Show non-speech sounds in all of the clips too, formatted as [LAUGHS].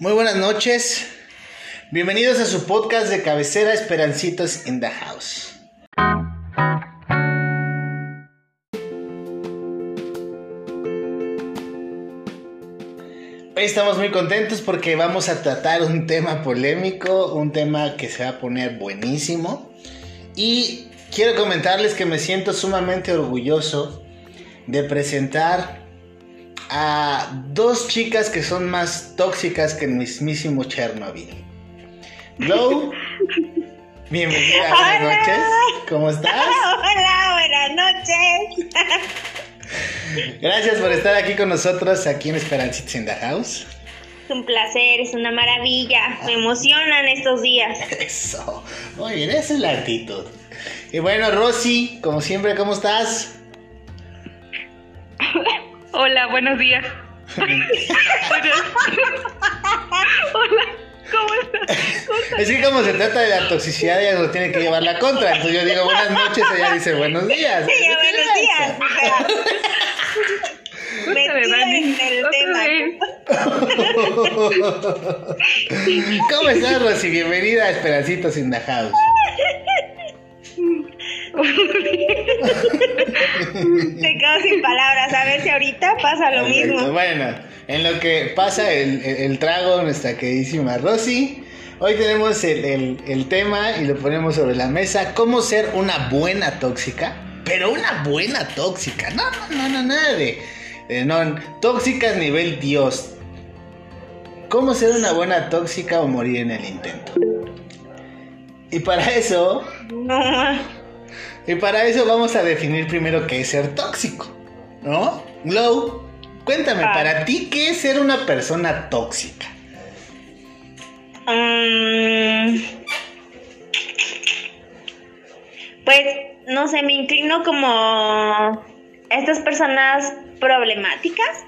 Muy buenas noches. Bienvenidos a su podcast de cabecera Esperancitos in the House. Hoy estamos muy contentos porque vamos a tratar un tema polémico, un tema que se va a poner buenísimo. Y quiero comentarles que me siento sumamente orgulloso de presentar a dos chicas que son más tóxicas que el mismísimo Chernobyl. Glow, [LAUGHS] bienvenida, buenas noches. ¿Cómo estás? [LAUGHS] Hola, buenas noches. [LAUGHS] Gracias por estar aquí con nosotros, aquí en Esperancitos in the House. Es un placer, es una maravilla. Me emocionan estos días. Eso, muy bien, esa es la actitud. Y bueno, Rosy, como siempre, ¿cómo estás? Hola, buenos días. [LAUGHS] Hola, ¿cómo estás? ¿Cómo estás? Es que como se trata de la toxicidad, ella lo tiene que llevar la contra. Entonces yo digo buenas noches, ella dice buenos días. Sí, buenos días. [LAUGHS] metida en el tema. [LAUGHS] ¿Cómo estás, Rosy? Bienvenida a Esperancitos in the House. Te quedo sin palabras. A ver si ahorita pasa lo Perfecto. mismo. Bueno, en lo que pasa el, el- el trago, nuestra queridísima Rosy. Hoy tenemos el, el- tema y lo ponemos sobre la mesa. ¿Cómo ser una buena tóxica? Pero una buena tóxica. No, no, no, no, nada de, de no, tóxica a nivel Dios. ¿Cómo ser una buena tóxica o morir en el intento? Y para eso, No. Y para eso vamos a definir primero qué es ser tóxico, ¿no? Glow, cuéntame, Ah. para ti, ¿qué es ser una persona tóxica? Mm, pues no sé, me inclino como estas personas problemáticas.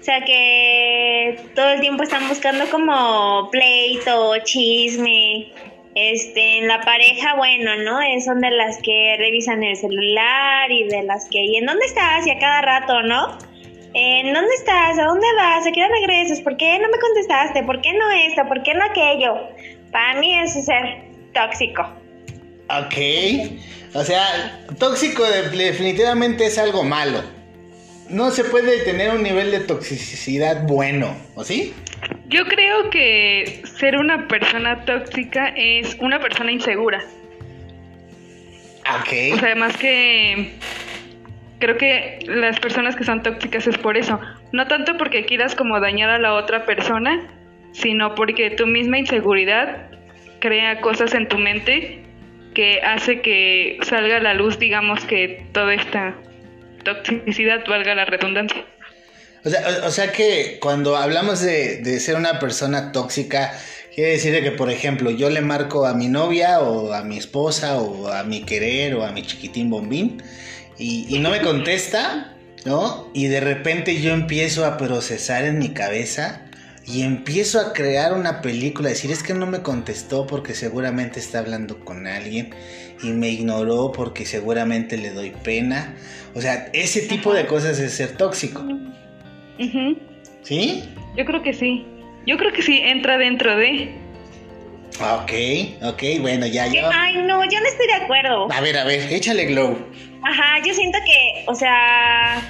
O sea que todo el tiempo están buscando como pleito, chisme. Este, en la pareja, bueno, ¿no? Son de las que revisan el celular y de las que, ¿y en dónde estás? Y a cada rato, ¿no? ¿En dónde estás? ¿A dónde vas? ¿A qué hora regresas? ¿Por qué no me contestaste? ¿Por qué no esto? ¿Por qué no aquello? Para mí es ser tóxico. Ok, o sea, tóxico de- definitivamente es algo malo. No se puede tener un nivel de toxicidad bueno, ¿o sí? Yo creo que ser una persona tóxica es una persona insegura. Ok. O sea, además que creo que las personas que son tóxicas es por eso. No tanto porque quieras como dañar a la otra persona, sino porque tu misma inseguridad crea cosas en tu mente que hace que salga a la luz, digamos, que toda esta toxicidad valga la redundancia. O sea, o, o sea que cuando hablamos de, de ser una persona tóxica, quiere decir que, por ejemplo, yo le marco a mi novia o a mi esposa o a mi querer o a mi chiquitín bombín y, y no me contesta, ¿no? Y de repente yo empiezo a procesar en mi cabeza y empiezo a crear una película, decir, es que no me contestó porque seguramente está hablando con alguien y me ignoró porque seguramente le doy pena. O sea, ese tipo de cosas es ser tóxico. Ujú. ¿Sí? Yo creo que sí. Yo creo que sí entra dentro de. Ok, ok, bueno, ya yo. Ay, no, yo no estoy de acuerdo. A ver, a ver, échale glow. Ajá, yo siento que, o sea,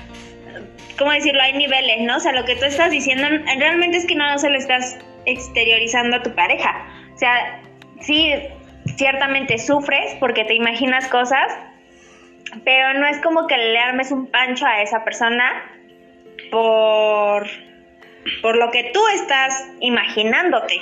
¿cómo decirlo? Hay niveles, ¿no? O sea, lo que tú estás diciendo realmente es que no se lo estás exteriorizando a tu pareja. O sea, sí, ciertamente sufres porque te imaginas cosas, pero no es como que le armes un pancho a esa persona por, por lo que tú estás imaginándote.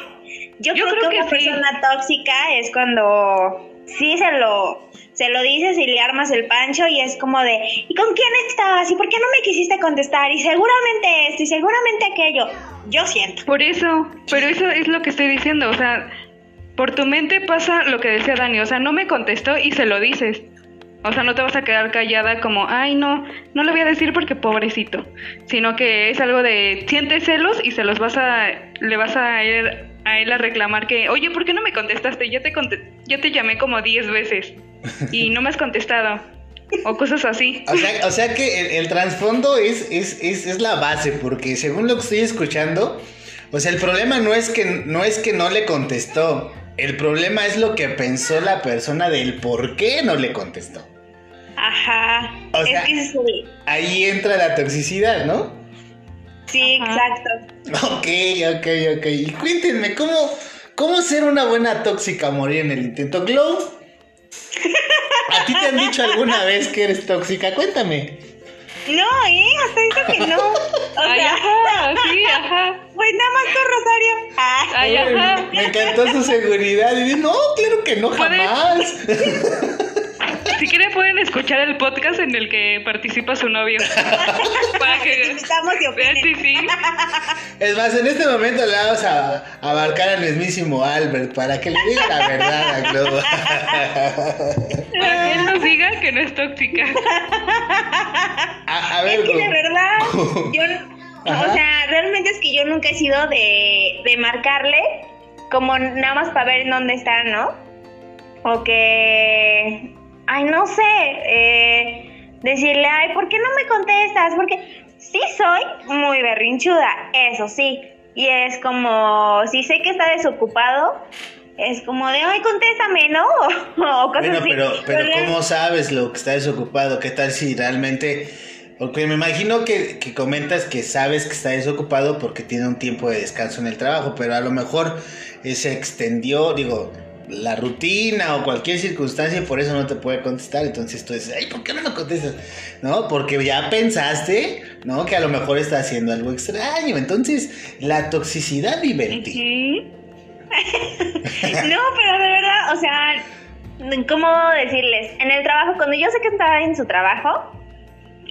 Yo, Yo creo, creo que, que una sí. persona tóxica es cuando sí se lo, se lo dices y le armas el pancho y es como de, ¿y con quién estabas? ¿Y por qué no me quisiste contestar? Y seguramente esto y seguramente aquello. Yo siento. Por eso, pero eso es lo que estoy diciendo, o sea, por tu mente pasa lo que decía Dani, o sea, no me contestó y se lo dices. O sea, no te vas a quedar callada como, ay, no, no lo voy a decir porque pobrecito. Sino que es algo de, sientes celos y se los vas a, le vas a ir a él a reclamar que, oye, ¿por qué no me contestaste? Yo te, yo te llamé como 10 veces y no me has contestado. O cosas así. [LAUGHS] O sea, o sea que el, el trasfondo es, es, es, es la base, porque según lo que estoy escuchando, O sea, el problema no es que no es que no le contestó. El problema es lo que pensó la persona del por qué no le contestó. Ajá. O es sea- que sí. Ahí entra la toxicidad, ¿no? Sí, Ajá. exacto. Ok, ok, ok. Y cuéntenme, ¿cómo, ¿cómo ser una buena tóxica morir en el intento? Glow, ¿a ti te han dicho alguna vez que eres tóxica? Cuéntame. No, ¿eh? Hasta dicho que no. [LAUGHS] O Ay, sea, ajá, sí, ajá. pues nada más con Rosario. Ay, ajá. Me encantó su seguridad. Y dije, no, claro que no, ¿Puedes? jamás. [LAUGHS] Si quieren pueden escuchar el podcast en el que participa su novio. [LAUGHS] Para que invitamos y opinen. Sí, sí. Es más, en este momento le vamos a, abarcar al mismísimo Albert para que le diga la verdad a. [LAUGHS] Para que él nos diga que no es tóxica. A, a ver, Es que Glow. verdad, [LAUGHS] yo, o sea, realmente es que yo nunca he sido de, de marcarle como nada más para ver en dónde está, ¿no? O que, ay, no sé, eh, decirle, ay, ¿por qué no me contestas? Porque sí soy muy berrinchuda, eso sí. Y es como, si sé que está desocupado, es como de, ay, contéstame, ¿no? [LAUGHS] O cosas Bueno, así. pero, pero Pero ¿cómo sabes lo que está desocupado? ¿Qué tal si realmente... Porque me imagino que, que comentas que sabes que está desocupado porque tiene un tiempo de descanso en el trabajo, pero a lo mejor eh, se extendió, digo, la rutina o cualquier circunstancia y por eso no te puede contestar. Entonces tú dices, ay, ¿por qué no me contestas? ¿No? Porque ya pensaste, ¿no? Que a lo mejor está haciendo algo extraño. Entonces, la toxicidad vive en ti. [LAUGHS] No, pero de verdad, o sea, ¿cómo decirles? En el trabajo, cuando yo sé que está en su trabajo,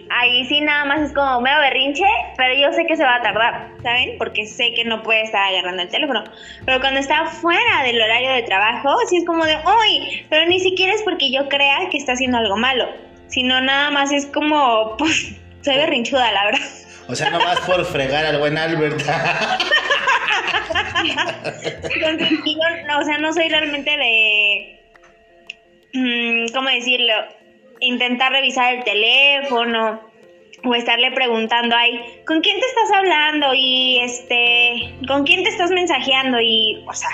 ahí sí nada más es como mero berrinche, pero yo sé que se va a tardar, ¿saben? Porque sé que no puede estar agarrando el teléfono. Pero cuando está fuera del horario de trabajo, sí es como de, uy, pero ni siquiera es porque yo crea que está haciendo algo malo, sino nada más es como, [LAUGHS] pues, soy berrinchuda, la verdad. O sea, nomás por fregar al buen Albert. Entonces, yo, no, o sea, no soy realmente de, mm, ¿cómo decirlo? Intentar revisar el teléfono o estarle preguntando ahí, ¿con quién te estás hablando? Y este, ¿con quién te estás mensajeando? Y, o sea,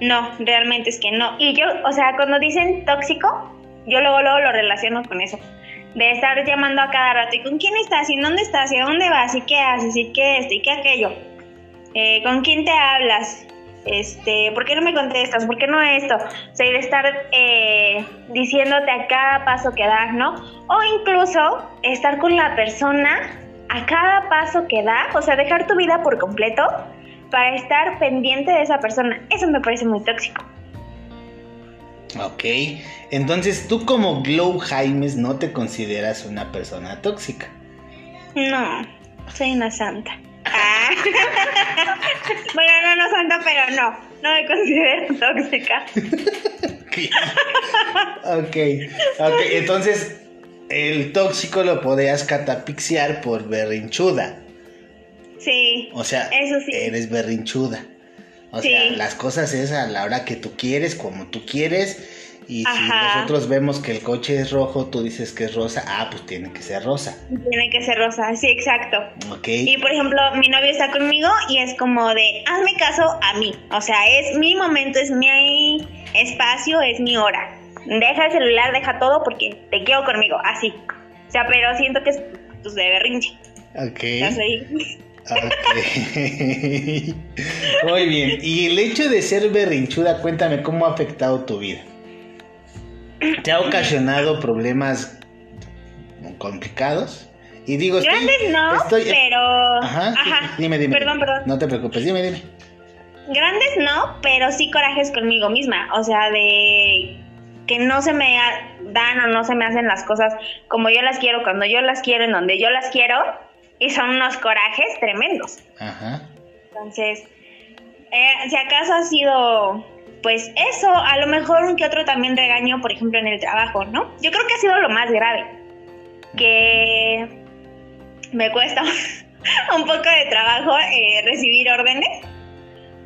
no, realmente es que no. Y yo, o sea, cuando dicen tóxico, yo luego, luego lo relaciono con eso. De estar llamando a cada rato, ¿y con quién estás? ¿Y dónde estás? ¿Y a dónde vas? ¿Y qué haces? ¿Y qué esto? ¿Y qué aquello? Eh, ¿Con quién te hablas? Este, ¿por qué no me contestas? ¿Por qué no esto? O sea, y de estar eh, diciéndote a cada paso que das, ¿no? O incluso estar con la persona a cada paso que da, o sea, dejar tu vida por completo para estar pendiente de esa persona. Eso me parece muy tóxico. Ok, entonces tú como Glow Jaimes no te consideras una persona tóxica. No, soy una santa. [LAUGHS] Bueno, no, no santa, pero no. No me considero [LAUGHS] tóxica. [LAUGHS] ok, ok, entonces el tóxico lo podrías catapixiar por berrinchuda. Sí. O sea, Eso sí. eres berrinchuda. O Sí. sea, las cosas es a la hora que tú quieres, como tú quieres. Y si nosotros vemos que el coche es rojo, tú dices que es rosa, ah, pues tiene que ser rosa. Tiene que ser rosa, sí, exacto. Ok. Y por ejemplo, mi novio está conmigo y es como de, hazme caso a mí. O sea, es mi momento, es mi espacio, es mi hora. Deja el celular, deja todo porque te quiero conmigo, así. O sea, pero siento que es pues, de berrinche. Ok. Ya soy. Ok. [LAUGHS] Muy bien. Y el hecho de ser berrinchuda, cuéntame cómo ha afectado tu vida. ¿Te ha ocasionado problemas complicados? Y digo, estoy- Grandes no, estoy- pero... Ajá, Ajá. sí, dime, dime. Perdón, perdón. No te preocupes, dime, dime. Grandes no, pero sí corajes conmigo misma. O sea, de que no se me dan o no se me hacen las cosas como yo las quiero, cuando yo las quiero, en donde yo las quiero. Y son unos corajes tremendos. Ajá. Entonces, eh, si acaso ha sido, pues eso, a lo mejor un que otro también regaño, por ejemplo, en el trabajo, ¿no? Yo creo que ha sido lo más grave. Que me cuesta [LAUGHS] un poco de trabajo eh, recibir órdenes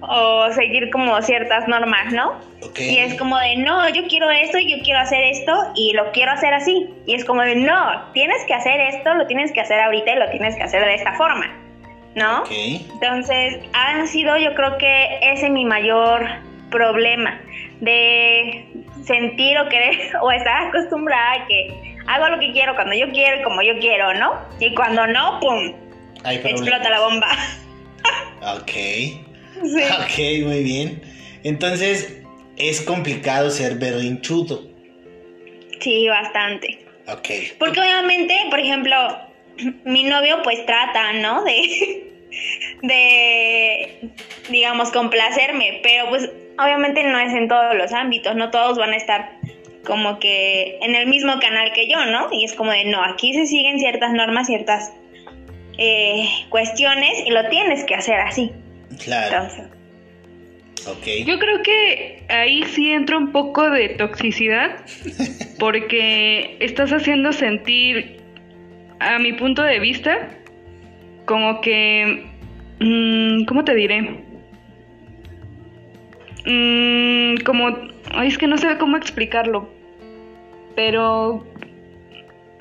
o seguir como ciertas normas, ¿no? Ok. Y es como de, no, yo quiero esto, yo quiero hacer esto y lo quiero hacer así. Y es como de, no, tienes que hacer esto, lo tienes que hacer ahorita y lo tienes que hacer de esta forma. ¿no? Entonces, han sido yo creo que ese es mi mayor problema, de sentir o querer [LAUGHS] o estar acostumbrada a que hago lo que quiero cuando yo quiero y como yo quiero, ¿no? Y cuando no, ¡pum! Explota la bomba. [LAUGHS] ok. Ok, muy bien. Entonces, es complicado ser berrinchudo. Sí, bastante. Ok. Porque obviamente, por ejemplo, mi novio pues trata, ¿no? De, [LAUGHS] de, digamos, complacerme, pero pues obviamente no es en todos los ámbitos, no todos van a estar como que en el mismo canal que yo, ¿no? Y es como de, no, aquí se siguen ciertas normas, ciertas eh, cuestiones y lo tienes que hacer así. Claro. Yo creo que ahí sí entra un poco de toxicidad [LAUGHS] porque estás haciendo sentir, a mi punto de vista, como que, mm, ¿cómo te diré? Mm, como, es que no sé cómo explicarlo, pero,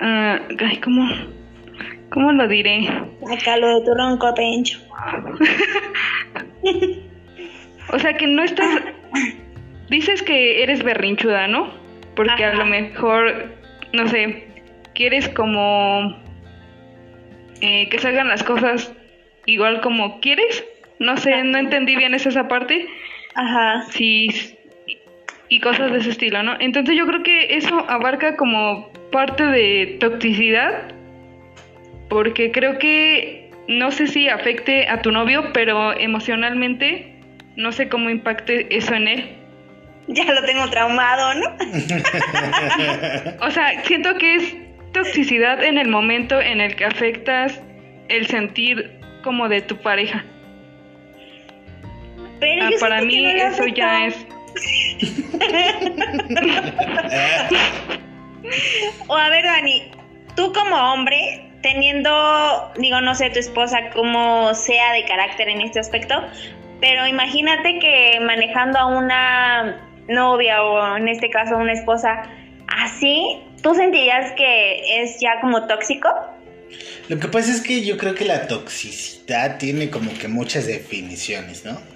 uh, ay, ¿cómo, ¿cómo lo diré? Acá lo de tu ronco pencho. [LAUGHS] O sea que no estás... Dices que eres berrinchuda, ¿no? Porque a lo mejor, no sé, quieres como eh, que salgan las cosas igual como quieres. No sé, no entendí bien esa parte. Ajá. Sí, y cosas de ese estilo, ¿no? Entonces yo creo que eso abarca como parte de toxicidad, porque creo que no sé si afecte a tu novio, pero emocionalmente no sé cómo impacte eso en él. Ya lo tengo traumado, ¿no? [LAUGHS] o sea, siento que es toxicidad en el momento en el que afectas el sentir como de tu pareja. Pero ah, para mí eso ya es. o a ver, Dani, tú como hombre, teniendo, digo, no sé, tu esposa como sea de carácter en este aspecto, pero imagínate que manejando a una novia o en este caso una esposa así, ¿tú sentirías que es ya como tóxico? Lo que pasa es que yo creo que la toxicidad tiene como que muchas definiciones, ¿no?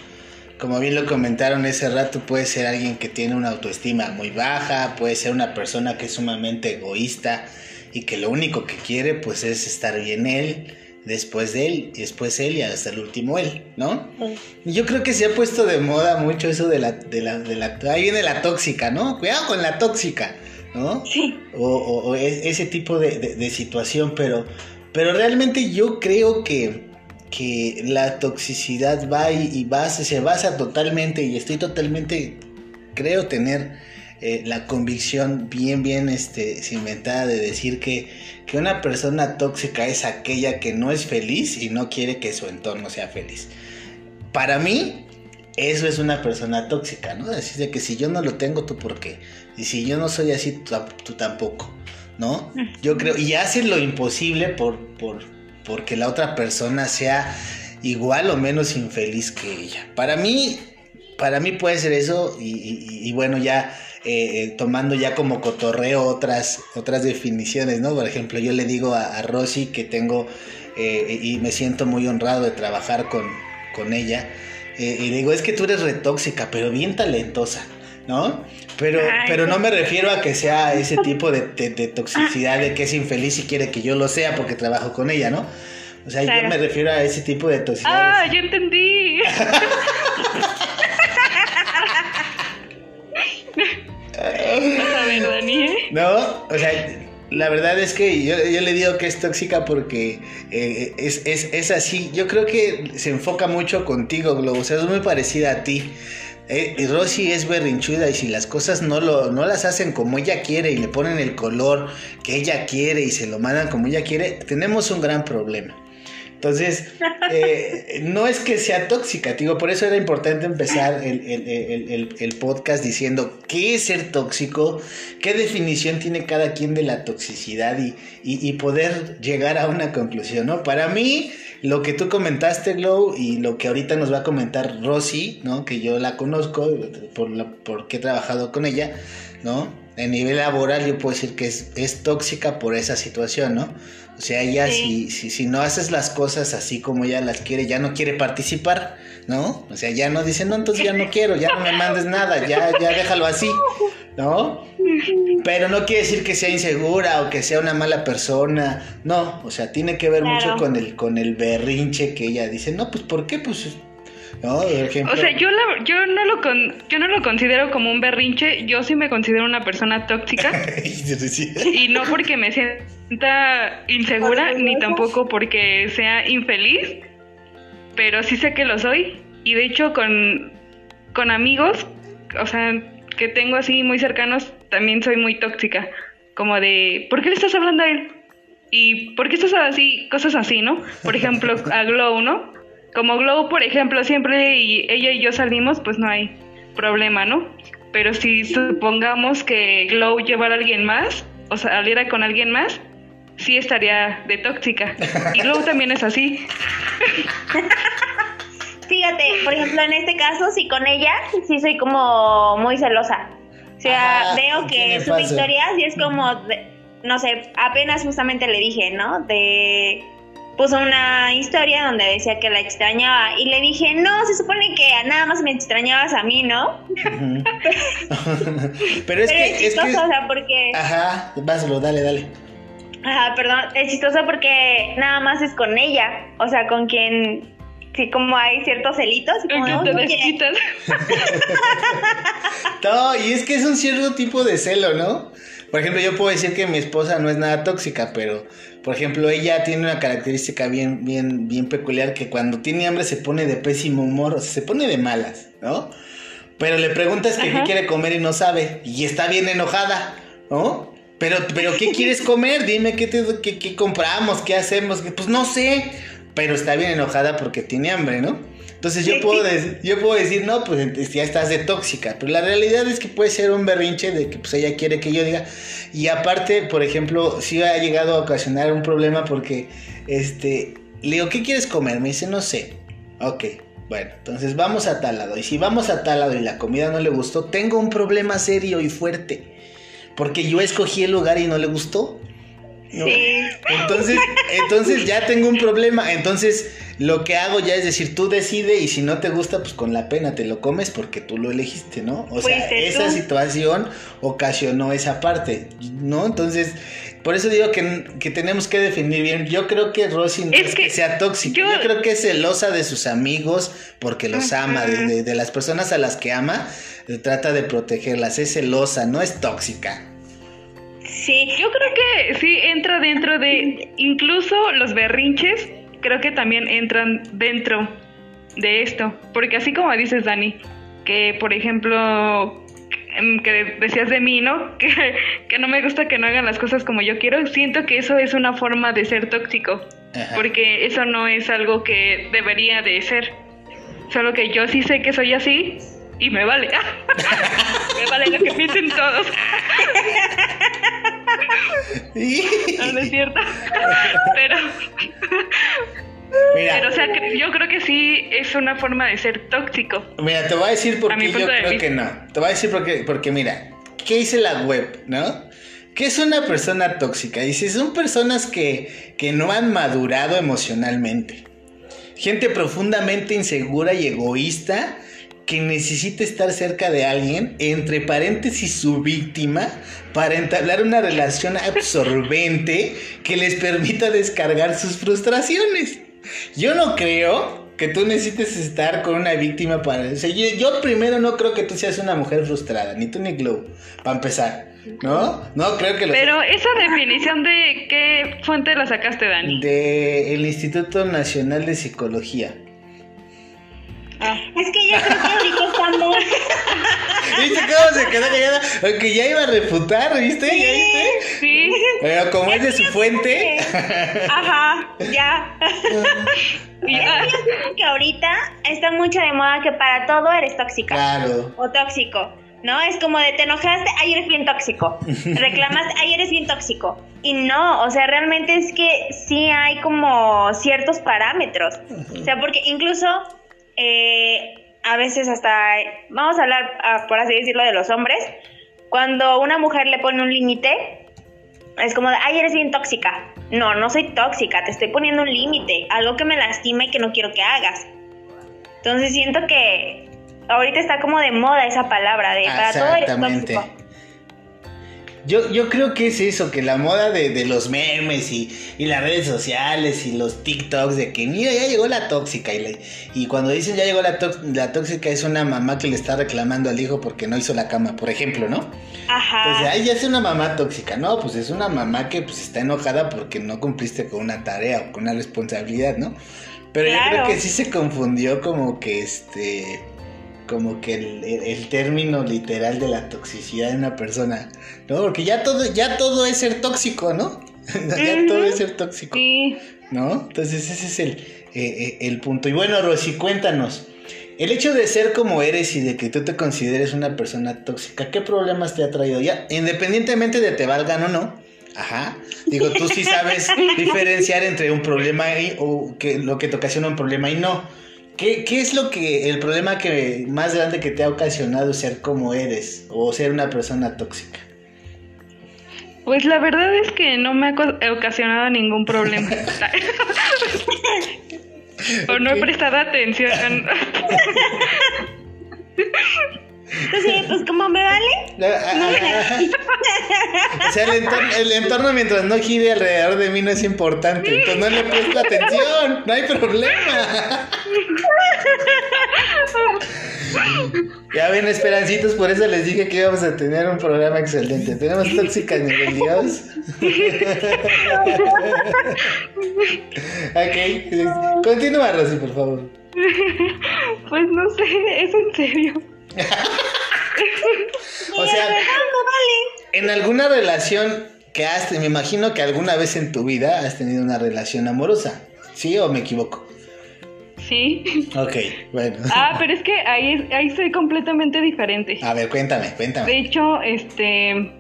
Como bien lo comentaron ese rato, puede ser alguien que tiene una autoestima muy baja, puede ser una persona que es sumamente egoísta y que lo único que quiere pues es estar bien él después de él, y después él y hasta el último él, ¿no? Yo creo que se ha puesto de moda mucho eso de la, de la, de la, ahí viene la tóxica, ¿no? Cuidado con la tóxica, ¿no? Sí. O, e, ese tipo de, situación, pero, pero realmente yo creo que, que la toxicidad va y, y se basa totalmente, y estoy totalmente, creo tener eh, la convicción bien, bien este, cimentada de decir que, que una persona tóxica es aquella que no es feliz y no quiere que su entorno sea feliz. Para mí, eso es una persona tóxica, ¿no? Decir de que si yo no lo tengo, tú por qué. Y si yo no soy así, tú, tampoco, ¿no? Yo creo, y hace lo imposible por, por, porque la otra persona sea igual o menos infeliz que ella. Para mí, para mí puede ser eso y bueno, ya eh, eh, tomando ya como cotorreo otras, otras definiciones, ¿no? Por ejemplo, yo le digo a, Rosy que tengo eh, y me siento muy honrado de trabajar con, con ella. y digo, es que tú eres retóxica, pero bien talentosa, ¿no? Pero, pero no me refiero a que sea ese [LAUGHS] tipo de, toxicidad de que es infeliz y quiere que yo lo sea porque trabajo con ella, ¿no? O sea, yo me refiero a ese tipo de toxicidad. Ah, yo entendí. [LAUGHS] No, o sea, la verdad es que yo, le digo que es tóxica porque eh, es, así. Yo creo que se enfoca mucho contigo, Globo. O sea, es muy parecida a ti. Eh, Rosy es berrinchuda y si las cosas no, lo, no las hacen como ella quiere y le ponen el color que ella quiere y se lo mandan como ella quiere, tenemos un gran problema. Entonces, [LAUGHS] eh, no es que sea tóxica, digo, por eso era importante empezar el, podcast diciendo qué es ser tóxico, qué definición tiene cada quien de la toxicidad y, poder llegar a una conclusión, ¿no? Para mí, lo que tú comentaste, Glow, y lo que ahorita nos va a comentar Rosy, ¿no? Que yo la conozco por la, porque he trabajado con ella, ¿no? A nivel laboral yo puedo decir que es, es tóxica por esa situación, ¿no? O sea, ella si, si, si no haces las cosas así como ella las quiere, ya no quiere participar, ¿no? O sea, ya no dice, no, entonces ya no quiero, ya no me mandes nada, ya, ya déjalo así, ¿no? Pero no quiere decir que sea insegura o que sea una mala persona, no, o sea, tiene que ver mucho con el, con el berrinche que ella dice, no, pues ¿por qué? Pues ¿no? Ejemplo... O sea, yo, la, yo, no lo con, yo no lo considero como un berrinche, yo sí me considero una persona tóxica. [LAUGHS] y no porque me sienta insegura, ni tampoco porque sea infeliz, pero sí sé que lo soy. Y de hecho con, con amigos, o sea, que tengo así muy cercanos, también soy muy tóxica. Como de, ¿por qué le estás hablando a él? ¿Y por qué estás así? Cosas así, ¿no? Por ejemplo, [LAUGHS] a Glow, ¿no? Como Glow, por ejemplo, siempre y ella y yo salimos, pues no hay problema, ¿no? Pero si supongamos que Glow llevara a alguien más, o saliera con alguien más, sí estaría de tóxica. Y Glow también es así. Fíjate, por ejemplo, en este caso, sí con ella, sí soy como muy celosa. O sea, veo que sube historias y es como, no sé, apenas justamente le dije, ¿no? De puso una historia donde decía que la extrañaba y le dije, no, se supone que nada más me extrañabas a mí, ¿no? [LAUGHS] [LAUGHS] Pero es que... Es chistoso, o sea, porque... Ajá, váselo, dale, dale. Ajá, perdón, es chistoso porque nada más es con ella, o sea, con quien sí como hay ciertos celitos. Como, te desquitas. [LAUGHS] no, y es que es un cierto tipo de celo, ¿no? Por ejemplo, yo puedo decir que mi esposa no es nada tóxica, pero, por ejemplo, ella tiene una característica bien, bien, bien peculiar que cuando tiene hambre se pone de pésimo humor, o sea, se pone de malas, ¿no? Pero le preguntas que qué quiere comer y no sabe, y está bien enojada, ¿no? Pero, pero ¿qué quieres comer? Dime qué, te, qué, qué compramos, qué hacemos. Pues no sé. Pero está bien enojada porque tiene hambre, ¿no? Entonces yo puedo, decir, yo puedo decir, no, pues ya estás de tóxica, pero la realidad es que puede ser un berrinche de que pues ella quiere que yo diga, y aparte, por ejemplo, sí ha llegado a ocasionar un problema porque, este, le digo, ¿qué quieres comer? Me dice, no sé, ok, bueno, entonces vamos a tal lado, y si vamos a tal lado y la comida no le gustó, tengo un problema serio y fuerte, porque yo escogí el lugar y no le gustó, Sí. Entonces, entonces ya tengo un problema. Entonces, lo que hago ya es decir, tú decide y si no te gusta, pues con la pena te lo comes porque tú lo elegiste, ¿no? O sea, esa situación ocasionó esa parte, ¿no? Entonces, por eso digo que, tenemos que definir bien. Yo creo que Rosy no es, que, sea tóxica. Yo... creo que es celosa de sus amigos porque los ama, de, de las personas a las que ama, trata de protegerlas. Es celosa, no es tóxica. Sí. Yo creo que sí entra dentro de, incluso los berrinches, creo que también entran dentro de esto. Porque así como dices, Dani, que por ejemplo, em, que decías de mí, ¿no? [LAUGHS] Que, que, no me gusta que no hagan las cosas como yo quiero, siento que eso es una forma de ser tóxico. Porque eso no es algo que debería de ser. Solo que yo sí sé que soy así y me vale. [LAUGHS] me vale lo que piensen todos. [LAUGHS] no, no es cierto. Pero. Pero, o sea, yo creo que sí es una forma de ser tóxico. Mira, te voy a decir por qué yo creo que no. Te voy a decir porque, porque mira, ¿qué dice la web, no? ¿Qué es una persona tóxica? Dice, son personas que, que no han madurado emocionalmente. Gente profundamente insegura y egoísta que necesita estar cerca de alguien, entre paréntesis su víctima, para entablar una relación [LAUGHS] absorbente que les permita descargar sus frustraciones. Yo no creo que tú necesites estar con una víctima para... O yo, primero no creo que tú seas una mujer frustrada, ni tú ni Glow, para empezar. ¿No? No, creo que... Pero esa definición de qué fuente la sacaste, Dani? De el Instituto Nacional de Psicología. Ah. Es que yo creo que ahorita estamos. ¿Viste cómo se quedó callada? Aunque ya iba a refutar, ¿viste? ¿Ya viste? Sí. Pero como es, de su fuente. Ajá, ya. [LAUGHS] que ahorita está mucho de moda que para todo eres tóxica. Claro. O tóxico. ¿no? Es como de te enojaste, ay, eres bien tóxico. [LAUGHS] Reclamaste, ay, eres bien tóxico. Y no, o sea, realmente es que sí hay como ciertos parámetros. O sea, porque incluso eh, a veces hasta, vamos a hablar, ah, por así decirlo, de los hombres, cuando una mujer le pone un límite, es como de, ay, eres bien tóxica. No, no soy tóxica, te estoy poniendo un límite, algo que me lastima y que no quiero que hagas. Entonces siento que ahorita está como de moda esa palabra de para todo eres tóxico. Yo, yo creo que es eso, que la moda de, los memes y, las redes sociales y los TikToks de que mira, ya llegó la tóxica. Y, y cuando dicen ya llegó la, la tóxica es una mamá que le está reclamando al hijo porque no hizo la cama, por ejemplo, ¿no? Ajá. Entonces, ay, ya es una mamá tóxica. No, pues es una mamá que pues, está enojada porque no cumpliste con una tarea o con una responsabilidad, ¿no? Pero yo creo que sí se confundió como que este como que el, término literal de la toxicidad de una persona, ¿no? Porque ya todo, ya todo es ser tóxico, ¿no? [LAUGHS] ya todo es ser tóxico, ¿no? Entonces ese es el, eh, eh, el punto. Y bueno, Rosy, cuéntanos, el hecho de ser como eres y de que tú te consideres una persona tóxica, ¿qué problemas te ha traído ya? Independientemente de te valgan o no, Ajá. Digo, tú sí sabes [LAUGHS] diferenciar entre un problema y, o que lo que te ocasiona un problema y no. ¿Qué, es lo que, el problema que más grande que te ha ocasionado ser como eres o ser una persona tóxica? Pues la verdad es que no me ha ocasionado ningún problema. [LAUGHS] o no he prestado atención. [LAUGHS] Sí, pues como me vale. No o sea, el entorno, mientras no gire alrededor de mí no es importante. Entonces no le presto atención. No hay problema. Ya ven, esperancitos, por eso les dije que íbamos a tener un programa excelente. Tenemos tóxicas nivel Dios. [LAUGHS] ok, continúa, Rosy, por favor. Pues no sé, es en serio. [LAUGHS] o sea, en alguna relación que has, me imagino que alguna vez en tu vida has tenido una relación amorosa, ¿sí o me equivoco? Sí. Ok, bueno. [LAUGHS] Ah, pero es que ahí, ahí soy completamente diferente. A ver, cuéntame, cuéntame. De hecho, este,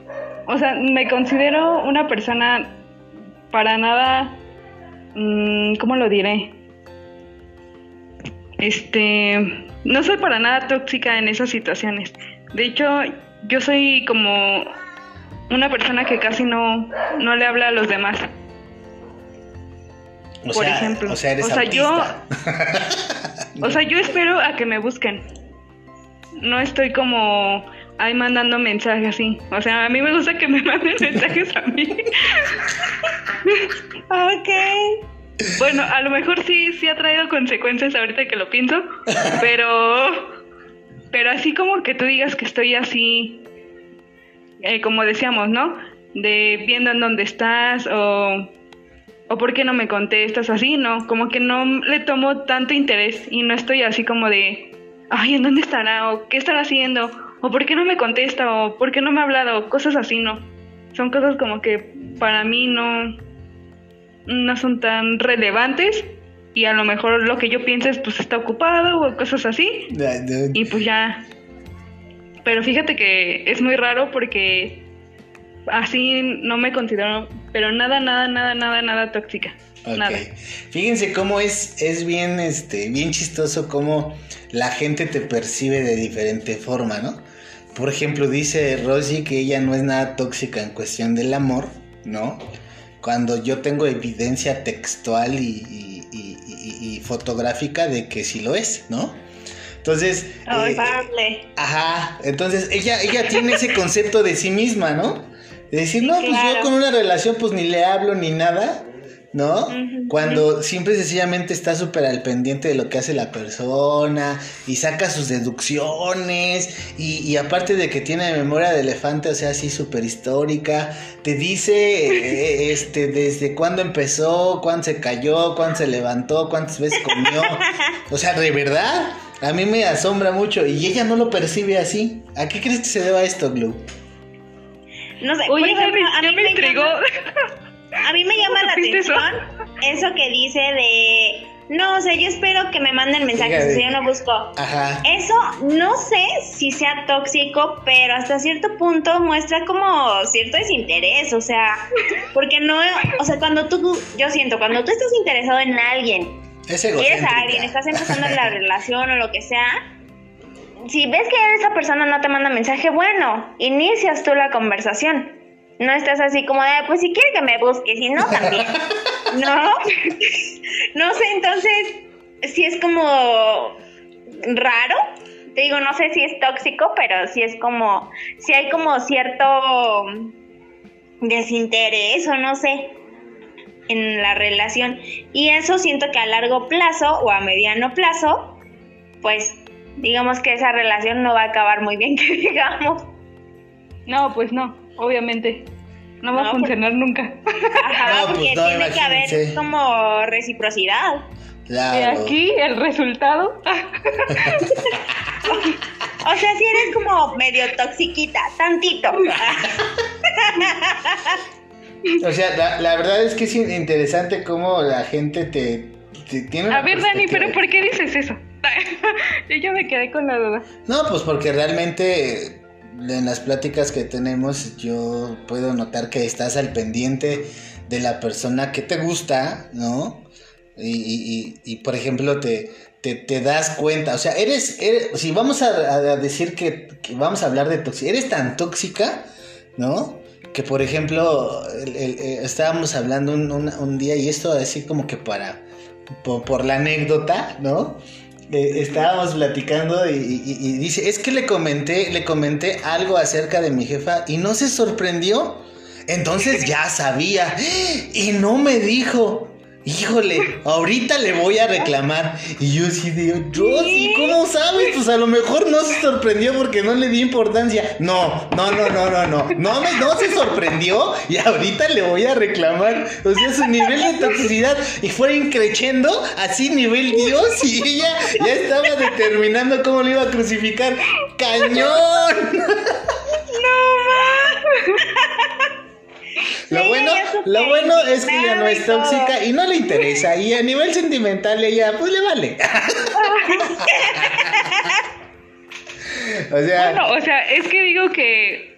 o sea, me considero una persona para nada, mm, ¿cómo lo diré? Este, no soy para nada tóxica en esas situaciones. De hecho, yo soy como una persona que casi no, no le habla a los demás. por ejemplo. O sea, eres o sea yo [LAUGHS] O sea, yo espero a que me busquen. No estoy como ahí mandando mensajes así. O sea, a mí me gusta que me [LAUGHS] manden mensajes a mí. [LAUGHS] ok. Bueno, a lo mejor sí, sí ha traído consecuencias ahorita que lo pienso, pero, pero así como que tú digas que estoy así, eh, como decíamos, ¿no? De viendo en dónde estás o, o por qué no me contestas, así, ¿no? Como que no le tomo tanto interés y no estoy así como de, ay, ¿en dónde estará? o qué estará haciendo, o por qué no me contesta, o por qué no me ha hablado, cosas así, ¿no? Son cosas como que para mí no, no son tan relevantes y a lo mejor lo que yo pienso es pues está ocupado o cosas así. Y pues ya. Pero fíjate que es muy raro porque así no me considero, pero nada, nada, nada, nada, nada tóxica. Nada. Fíjense cómo es, es bien, este, bien chistoso cómo la gente te percibe de diferente forma, ¿no? Por ejemplo, dice Rosy que ella no es nada tóxica en cuestión del amor, ¿no? Cuando yo tengo evidencia textual y, fotográfica de que sí lo es, ¿no? Entonces, eh, ajá, entonces ella, ella tiene ese concepto de sí misma, ¿no? De decir, no, pues yo con una relación pues ni le hablo ni nada, ¿no? Cuando siempre sencillamente está súper al pendiente de lo que hace la persona y saca sus deducciones y, aparte de que tiene memoria de elefante, o sea, así súper histórica, te dice eh, este, desde cuándo empezó, cuándo se cayó, cuándo se levantó, cuántas veces comió, o sea, de verdad, a mí me asombra mucho y ella no lo percibe así. ¿A qué crees que se deba esto, Glue? No sé, Oye, ya me, A mí me llama la atención eso que dice de No, o sea, yo espero que me manden mensajes, Fíjate. si yo no busco. Ajá. Eso no sé si sea tóxico, pero hasta cierto punto muestra como cierto desinterés, o sea, porque no, o sea, cuando tú, yo siento, cuando tú estás interesado en alguien, Es quieres a alguien, estás empezando la [LAUGHS] relación o lo que sea, si ves que esa persona no te manda mensaje, bueno, inicias tú la conversación. No estás así como de, pues si quiere que me busque, si no, también. [LAUGHS] no, [LAUGHS] no sé, entonces, si es como raro. Te digo, no sé si es tóxico, pero sí es como, si hay como cierto desinterés o no sé en la relación. Y eso siento que a largo plazo o a mediano plazo, pues digamos que esa relación no va a acabar muy bien, [LAUGHS] que digamos. No, pues no, obviamente. No va No, a funcionar nunca. Ajá, No, pues no, tiene que haber imagínense. como reciprocidad. Y aquí el resultado. [LAUGHS] O sea, si eres como medio toxiquita, tantito. O sea, la, la verdad es que es interesante cómo la gente te, te tiene A ver, Dani, pero ¿por qué dices eso? y [LAUGHS] yo me quedé con la duda. No, pues porque realmente en las pláticas que tenemos yo puedo notar que estás al pendiente de la persona que te gusta, ¿no? Y, y- y- por ejemplo te, te, te das cuenta, o sea, eres, si vamos a, decir que, vamos a hablar de tóxica, eres tan tóxica, ¿no? Que por ejemplo, eh, estábamos hablando un, día y esto así como que para, por la anécdota, ¿no? Eh, estábamos platicando y, y- y dice, es que le comenté, le comenté algo acerca de mi jefa y no se sorprendió. Entonces ya sabía [GASPS] y no me dijo. Híjole, ahorita le voy a reclamar. Y yo sí digo, Rosy, ¿cómo sabes? Pues a lo mejor no se sorprendió porque no le di importancia. No, no, no, no, no, no. No, me, no se sorprendió y ahorita le voy a reclamar. O sea, su nivel de toxicidad y fue increciendo así nivel Dios y ella ya estaba determinando cómo le iba a crucificar. ¡Cañón! [LAUGHS] [LAUGHS] Lo Sí, bueno, lo bueno es que ella no es tóxica y no le interesa. Y a nivel sentimental ella, pues le vale. [LAUGHS] o sea, Bueno, o sea, es que digo que.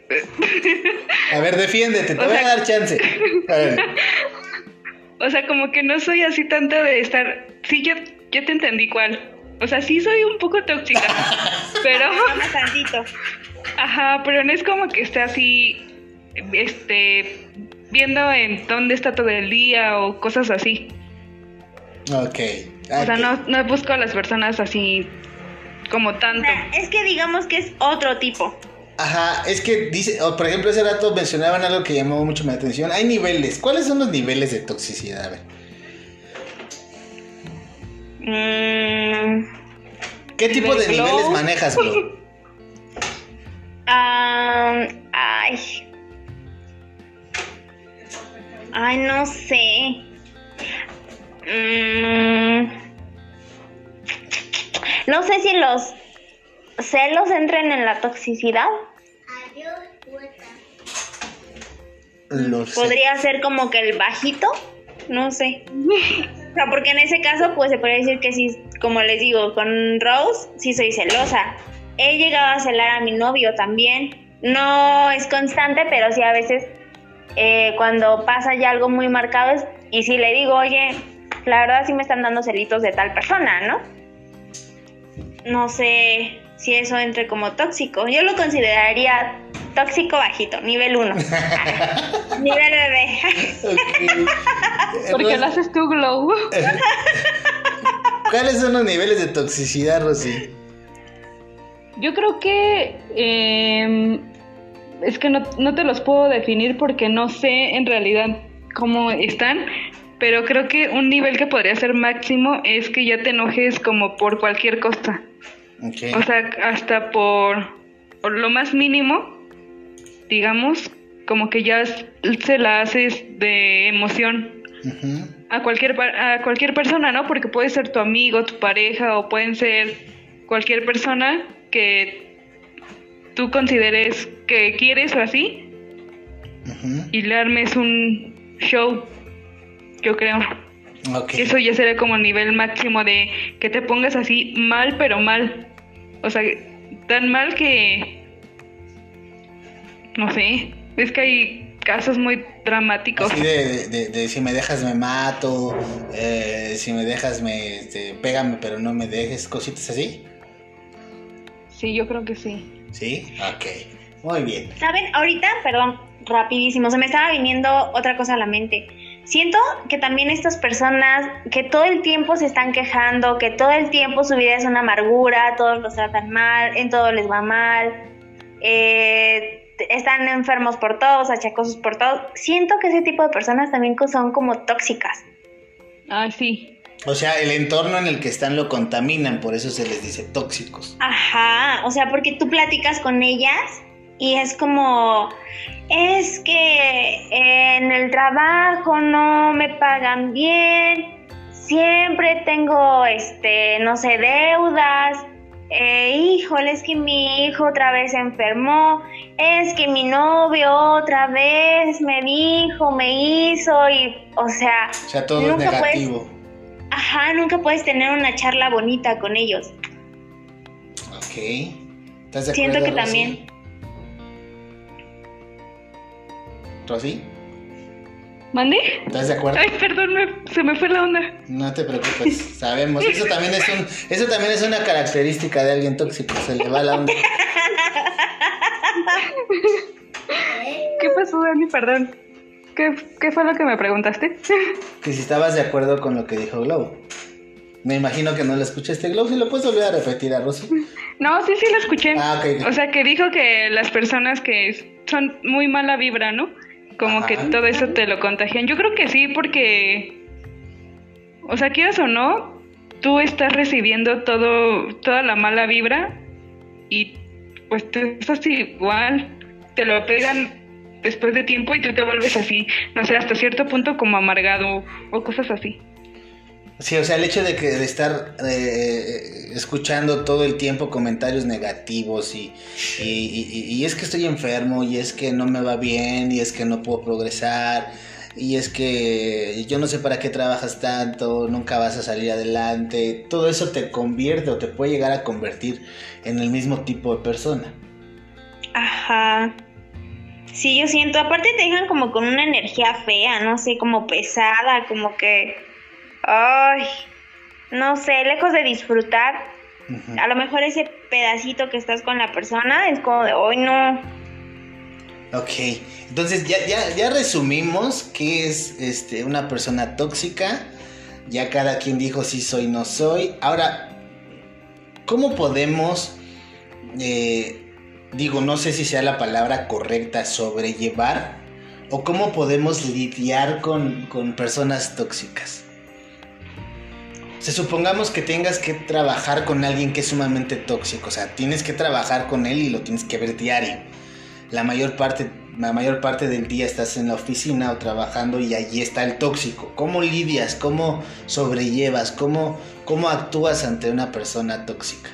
a ver, defiéndete, te o voy sea- a dar chance. A ver. [LAUGHS] O sea, como que no soy así tanto de estar. Sí, yo, yo te entendí cuál. O sea, sí soy un poco tóxica. pero. Tantito. Ajá, pero no es como que esté así. Este. Viendo en dónde está todo el día o cosas así. Ok. O sea, no, no busco a las personas así como O tanto. sea, es que digamos que es otro tipo. Ajá, es que dice, o por ejemplo, ese rato mencionaban algo que llamó mucho mi atención. Hay niveles. ¿Cuáles son los niveles de toxicidad? A ver. Mm, ¿Qué tipo de niveles manejas, Glo? [LAUGHS] ah, ay. Ay, no sé. Mm, no sé si los celos entren en la toxicidad. Los- Podría ser como que el bajito, no sé. O sea, porque en ese caso, pues se podría decir que sí, como les digo, con Rose sí soy celosa. He llegado a celar a mi novio también. No es constante, pero sí a veces eh, cuando pasa ya algo muy marcado es- y si le digo, oye, la verdad sí me están dando celitos de tal persona, ¿no? No sé si eso entre como tóxico. Yo lo consideraría tóxico bajito, nivel 1. [LAUGHS] nivel bebé. Ok. Porque lo haces tú, Glow. [LAUGHS] ¿Cuáles son los niveles de toxicidad, Rosy? Yo creo que eh, es que no, no te los puedo definir porque no sé en realidad cómo están, pero creo que un nivel que podría ser máximo es que ya te enojes como por cualquier cosa. O sea, hasta por, por lo más mínimo, digamos, como que ya se la haces de emoción a cualquier a cualquier persona, ¿no? Porque puede ser tu amigo, tu pareja o pueden ser cualquier persona que tú consideres que quieres o así y le armes un show, yo creo. Ok. Eso ya sería como nivel máximo de que te pongas así mal, pero mal. O sea, tan mal que... No sé, es que hay casos muy dramáticos. Así de, de- de si me dejas me mato, eh, si me dejas me este, pégame pero no me dejes, cositas así. Sí, yo creo que sí. ¿Sí? Ok. Muy bien. ¿Saben? Ahorita, perdón, rapidísimo, se me estaba viniendo otra cosa a la mente. Siento que también estas personas que todo el tiempo se están quejando, que todo el tiempo su vida es una amargura, todos los tratan mal, en todo les va mal, eh, están enfermos por todos, achacosos por todos. Siento que ese tipo de personas también son como tóxicas. Ah, sí. O sea, el entorno en el que están lo contaminan, por eso se les dice tóxicos. Ajá, o sea, porque tú platicas con ellas y es como, es que en el trabajo no me pagan bien, siempre tengo, este, no sé, deudas, eh, híjole, es que mi hijo otra vez se enfermó, es que mi novio otra vez me dijo, me hizo y, o sea, O sea, todo es puedes- negativo. Ajá, nunca puedes tener una charla bonita con ellos. Ok. ¿Estás de acuerdo? Siento que Rosy? también. ¿Rosy? ¿Mande? ¿Estás de acuerdo? Ay, perdón, me- se me fue la onda. No te preocupes, [LAUGHS] sabemos. Eso también es un, eso también es una característica de alguien tóxico, se le va la onda. [LAUGHS] ¿Qué pasó, Dani? Perdón. ¿Qué, qué fue lo que me preguntaste? [LAUGHS] Que si estabas de acuerdo con lo que dijo Glow. Me imagino que no lo escuchaste, Glow, si lo puedes volver a repetir a Rosy. No, sí, sí lo escuché. Ah, ok. O sea, que dijo que las personas que son muy mala vibra, ¿no? Como que todo eso te lo contagian. Yo creo que sí, porque, o sea, quieras o no, tú estás recibiendo todo, toda la mala vibra y pues te estás igual, te lo pegan después de tiempo y tú te vuelves así, no sé, hasta cierto punto como amargado o cosas así. Sí, o sea, el hecho de que de estar eh, escuchando todo el tiempo comentarios negativos y, y, y- y es que estoy enfermo y es que no me va bien y es que no puedo progresar y es que yo no sé para qué trabajas tanto, nunca vas a salir adelante, todo eso te convierte o te puede llegar a convertir en el mismo tipo de persona. Ajá. Sí, yo siento, aparte te dejan como con una energía fea, no sé, como pesada, como que, ay, no sé, lejos de disfrutar, a lo mejor ese pedacito que estás con la persona es como de, hoy no, Ok, entonces ya, ya, ya resumimos qué es este, una persona tóxica. Ya cada quien dijo si soy, no soy. Ahora, ¿cómo podemos, eh, digo, no sé si sea la palabra correcta, sobrellevar? ¿O cómo podemos lidiar con, con personas tóxicas? Se supongamos que tengas que trabajar con alguien que es sumamente tóxico, o sea, tienes que trabajar con él y lo tienes que ver diario la mayor parte la mayor parte del día estás en la oficina o trabajando y allí está el tóxico. ¿Cómo lidias? ¿Cómo sobrellevas? ¿Cómo, cómo actúas ante una persona tóxica?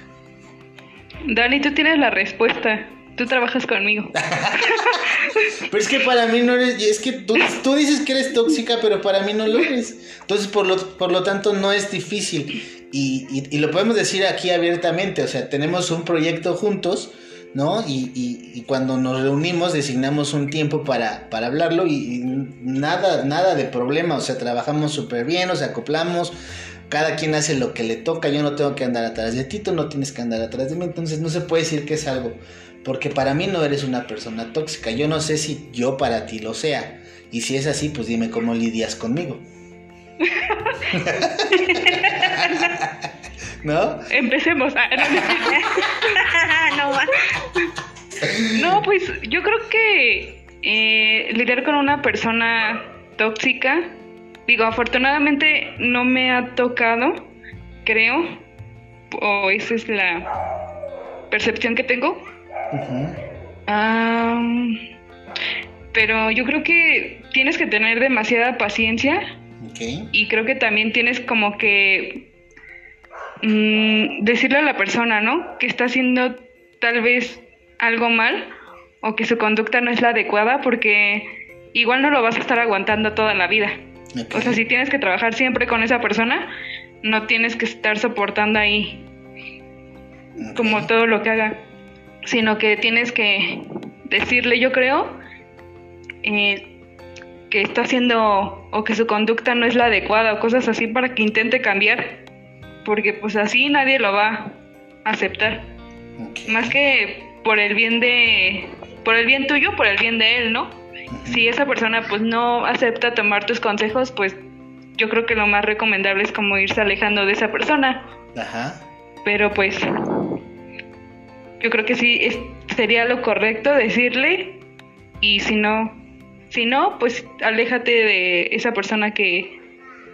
Dani, tú tienes la respuesta. Tú trabajas conmigo. [LAUGHS] Pero es que para mí no eres, es que tú, tú dices que eres tóxica, pero para mí no lo eres. Entonces, por lo, por lo tanto, no es difícil. Y, y- y lo podemos decir aquí abiertamente, o sea, tenemos un proyecto juntos, ¿no? Y, y- cuando nos reunimos designamos un tiempo para, para hablarlo y, y nada, nada de problema, o sea, trabajamos súper bien, nos acoplamos. Cada quien hace lo que le toca, yo no tengo que andar atrás de ti, no tienes que andar atrás de mí, entonces no se puede decir que es algo porque para mí no eres una persona tóxica. Yo no sé si yo para ti lo sea. Y si es así, pues dime cómo lidias conmigo. [LAUGHS] ¿No? Empecemos. Ah, no. [LAUGHS] No, pues yo creo que eh, lidiar con una persona tóxica, digo, afortunadamente no me ha tocado, creo, o esa es la percepción que tengo. Am, pero yo creo que tienes que tener demasiada paciencia y creo que también tienes como que mm, decirle a la persona, ¿no? Que está haciendo tal vez algo mal o que su conducta no es la adecuada porque igual no lo vas a estar aguantando toda la vida. O sea, si tienes que trabajar siempre con esa persona, no tienes que estar soportando ahí como todo lo que haga, sino que tienes que decirle, yo creo, eh, que está haciendo o que su conducta no es la adecuada o cosas así para que intente cambiar, porque pues así nadie lo va a aceptar. Más que por el bien de, por el bien tuyo, por el bien de él, ¿no? Si esa persona pues no acepta tomar tus consejos, pues yo creo que lo más recomendable es como irse alejando de esa persona. Ajá. Pero pues yo creo que sí sería lo correcto decirle y si no, si no, pues aléjate de esa persona que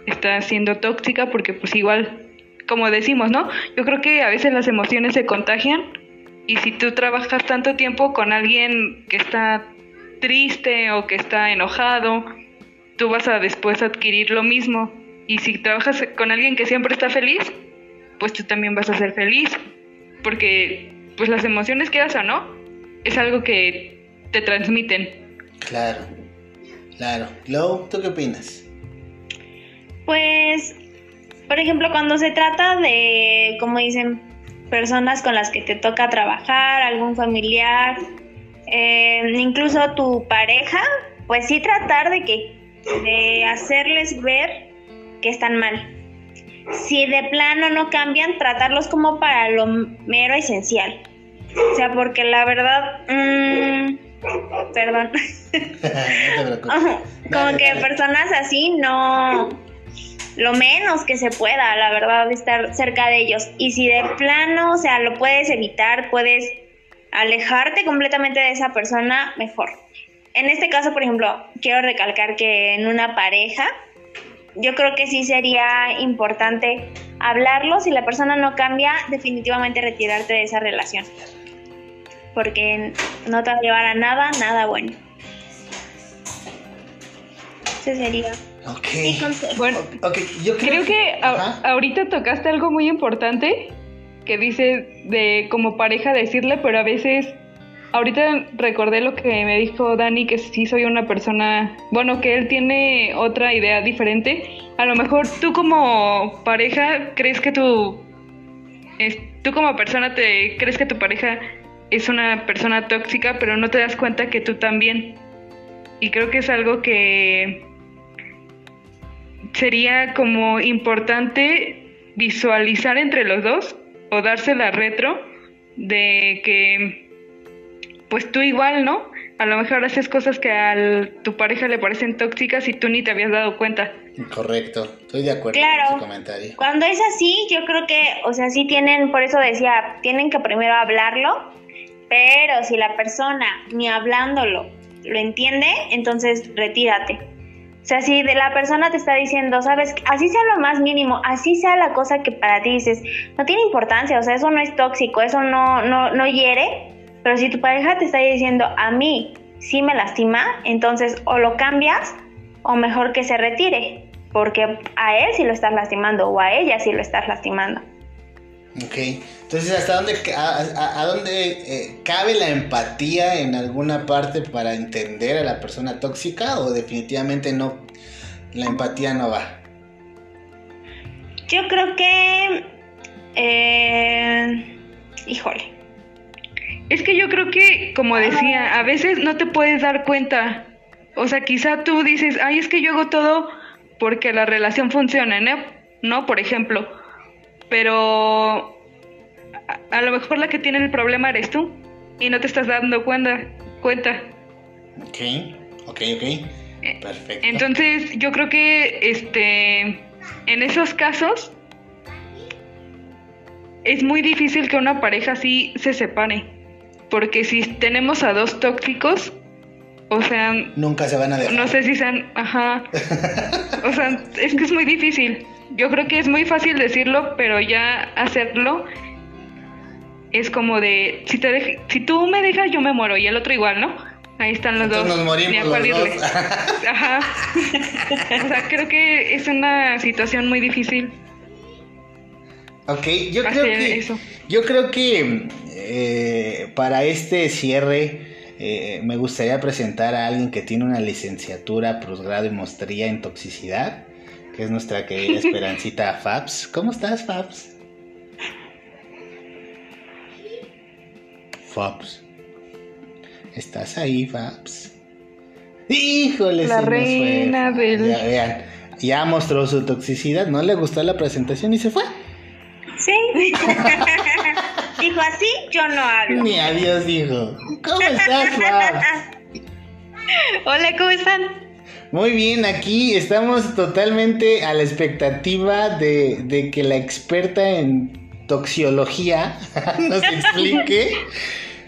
está siendo tóxica porque pues igual, como decimos, ¿no? Yo creo que a veces las emociones se contagian y si tú trabajas tanto tiempo con alguien que está triste o que está enojado, tú vas a después adquirir lo mismo. Y si trabajas con alguien que siempre está feliz, pues tú también vas a ser feliz. Porque pues las emociones, quieras o no, es algo que te transmiten. Claro, claro. Lo, ¿tú qué opinas? Pues, por ejemplo, cuando se trata de, como dicen, personas con las que te toca trabajar, algún familiar, eh, incluso tu pareja, pues sí tratar de que de hacerles ver que están mal. Si de plano no cambian, tratarlos como para lo mero esencial. O sea, porque la verdad, mmm, perdón, [LAUGHS] [LAUGHS] como que personas así no, lo menos que se pueda, la verdad, estar cerca de ellos. Y si de plano, o sea, lo puedes evitar, puedes alejarte completamente de esa persona, mejor. En este caso, por ejemplo, quiero recalcar que en una pareja, yo creo que sí sería importante hablarlo. Si la persona no cambia, definitivamente retirarte de esa relación. Porque no te va a llevar a nada, nada bueno. Ese sería. Ok. Bueno, yo creo, que, ahorita tocaste algo muy importante que dices de como pareja decirle, pero a veces ahorita recordé lo que me dijo Dani, que sí soy una persona, bueno, que él tiene otra idea diferente. A lo mejor tú como pareja crees que tu, tú como persona te crees que tu pareja es una persona tóxica, pero no te das cuenta que tú también. Y creo que es algo que sería como importante visualizar entre los dos o darse la retro de que pues tú igual, ¿no? A lo mejor haces cosas que a tu pareja le parecen tóxicas y tú ni te habías dado cuenta. Correcto, estoy de acuerdo con ese comentario. Cuando es así, yo creo que, o sea, sí tienen, por eso decía, tienen que primero hablarlo, pero si la persona ni hablándolo lo entiende, entonces retírate. O sea, si de la persona te está diciendo, sabes, así sea lo más mínimo, así sea la cosa que para ti dices, no tiene importancia, o sea, eso no es tóxico, eso no, no, no hiere, pero si tu pareja te está diciendo, a mí sí me lastima, entonces o lo cambias o mejor que se retire, porque a él sí lo estás lastimando o a ella sí lo estás lastimando. Ok, entonces ¿hasta dónde, a, dónde eh, cabe la empatía en alguna parte para entender a la persona tóxica o definitivamente no, la empatía no va? Yo creo que, eh, híjole. Es que yo creo que, como decía, a veces no te puedes dar cuenta. O sea, quizá tú dices, ay, es que yo hago todo porque la relación funciona, ¿no? No, por ejemplo pero a, lo mejor la que tiene el problema eres tú y no te estás dando cuenta. cuenta. Ok, ok, ok. Eh, Perfecto. Entonces yo creo que este en esos casos es muy difícil que una pareja así se separe. Porque si tenemos a dos tóxicos, o sea... Nunca se van a dejar. No sé si sean... Ajá. [LAUGHS] o sea, es que es muy difícil yo creo que es muy fácil decirlo, pero ya hacerlo es como de, si, te si tú me dejas, yo me muero, y el otro igual, ¿no? Ahí están los dos. Nos morimos los dos. Ajá. o sea, creo que es una situación muy difícil. Ok, yo creo que, yo creo que eh, para este cierre eh, me gustaría presentar a alguien que tiene una licenciatura, posgrado y maestría en toxicidad, que es nuestra querida Esperancita [LAUGHS] Fabs. ¿Cómo estás, Fabs? Fabs. ¿Estás ahí, Fabs? Híjole, La se nos fue. reina del- Ya, vean, ya mostró su toxicidad, no le gustó la presentación y se fue. Sí. [LAUGHS] Dijo así, yo no hablo. Ni adiós dijo. ¿Cómo estás, Fabs? [LAUGHS] Hola, ¿cómo están? Muy bien, aquí estamos totalmente a la expectativa de, de que la experta en toxiología [LAUGHS] nos explique,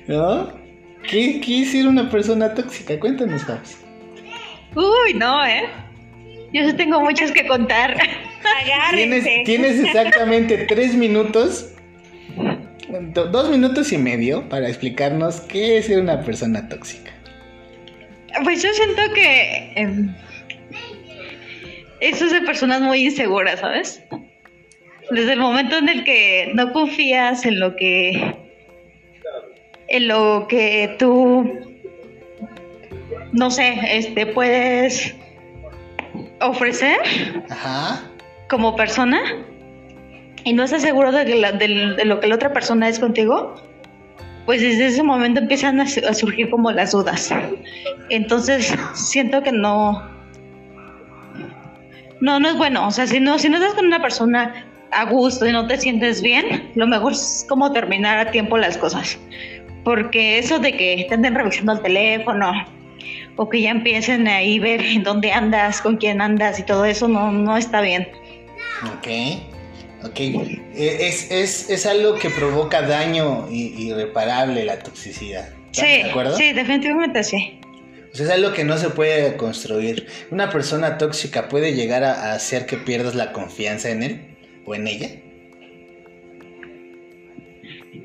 ¿no? ¿Qué, qué es ser una persona tóxica? Cuéntanos, Fabs. Uy, no, ¿eh? Yo sí tengo muchas que contar. Tienes, tienes exactamente tres minutos, do- dos minutos y medio para explicarnos qué es ser una persona tóxica. Pues yo siento que em, eso es de personas muy inseguras, ¿sabes? Desde el momento en el que no confías en lo que en lo que tú no sé, este puedes ofrecer Ajá. como persona y no estás seguro de, que la- de lo que la otra persona es contigo, pues desde ese momento empiezan a, a surgir como las dudas. Entonces siento que no, no, no es bueno. O sea, si no, si no estás con una persona a gusto y no te sientes bien, lo mejor es como terminar a tiempo las cosas. Porque eso de que te anden revisando el teléfono o que ya empiecen ahí ver en dónde andas, con quién andas y todo eso no, no está bien. Ok. Ok. Eh, Es, es, es algo que provoca daño irreparable la toxicidad. ¿Estás Sí, ¿De acuerdo? sí, definitivamente sí. O sea, es algo que no se puede construir. Una persona tóxica puede llegar a, a hacer que pierdas la confianza en él o en ella.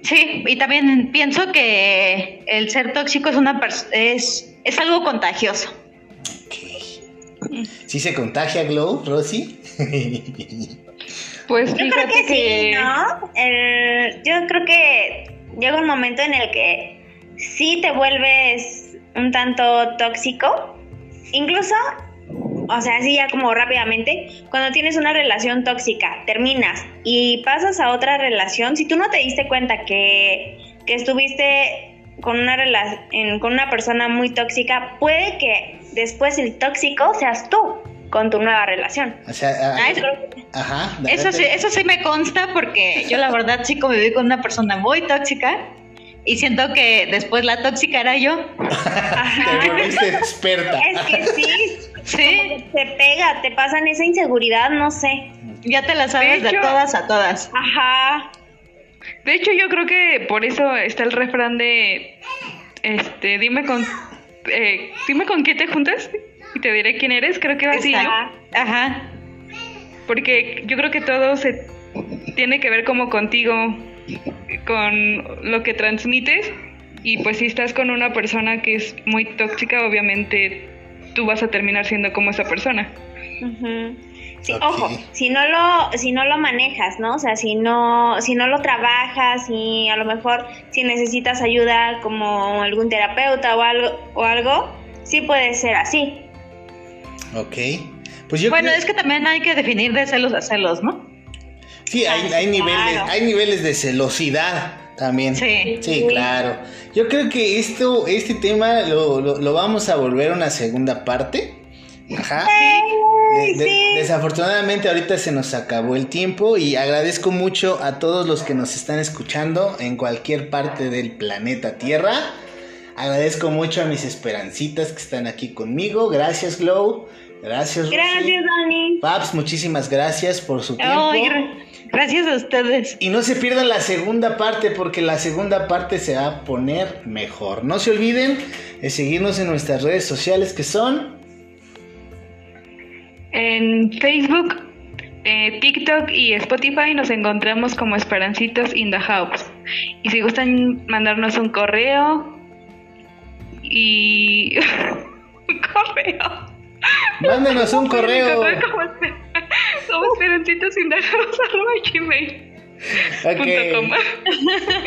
Sí, y también pienso que el ser tóxico es una es, es algo contagioso. Ok. ¿Sí se contagia, Glow, Rosy? [LAUGHS] Pues Yo creo que sí, ¿no? El- yo creo que llega un momento en el que sí te vuelves un tanto tóxico. Incluso, o sea, así ya como rápidamente, cuando tienes una relación tóxica, terminas y pasas a otra relación, si tú no te diste cuenta que, que estuviste con una, en- con una persona muy tóxica, puede que después el tóxico seas tú con tu nueva relación. o sea, ah, Ah, eso, ajá. eso sí, eso sí me consta porque yo la verdad sí conviví con una persona muy tóxica y siento que después la tóxica era yo. [LAUGHS] Te volviste experta. Es que sí, Sí, [LAUGHS] te pega, te pasan esa inseguridad, no sé. ya te la sabes de, todas a todas. Ajá. De hecho, yo creo que por eso está el refrán de, este, dime con, eh, dime con qué te juntas y te diré quién eres. Creo que va así. Ajá. Porque yo creo que todo se tiene que ver como contigo, con lo que transmites. Y pues si estás con una persona que es muy tóxica, obviamente tú vas a terminar siendo como esa persona. Sí, ojo, si no lo, si no lo manejas, ¿no? O sea, si no, si no lo trabajas y a lo mejor si necesitas ayuda como algún terapeuta o algo, o algo, sí puede ser así. Ok. Pues yo Bueno, creo- es que también hay que definir de celos a celos, ¿no? Sí, hay, Ah, hay niveles, hay niveles de celosidad también. Sí. Sí, claro. Yo creo que esto, este tema lo, lo- lo vamos a volver a una segunda parte. Ajá. De- de- sí. Desafortunadamente ahorita se nos acabó el tiempo y agradezco mucho a todos los que nos están escuchando en cualquier parte del planeta Tierra. Agradezco mucho a mis esperancitas que están aquí conmigo. Gracias, Glow. Gracias, Rosy. Gracias, Dani. Paps, muchísimas gracias por su tiempo. Gra- gracias a ustedes. Y no se pierdan la segunda parte porque la segunda parte se va a poner mejor. No se olviden de seguirnos en nuestras redes sociales que son... En Facebook, eh, TikTok y Spotify nos encontramos como Esperancitos in the House. Y si gustan mandarnos un correo y... un [LAUGHS] correo. Mándenos un [LAUGHS] correo. Como, esper- como Esperancitos in the [LAUGHS] House arroba gmail. Ok. Punto coma.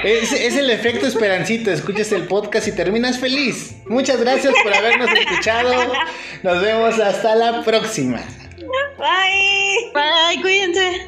Es, es el efecto esperancito. Escuchas el podcast y terminas feliz. Muchas gracias por habernos escuchado. Nos vemos hasta la próxima. Bye. Bye, cuídense.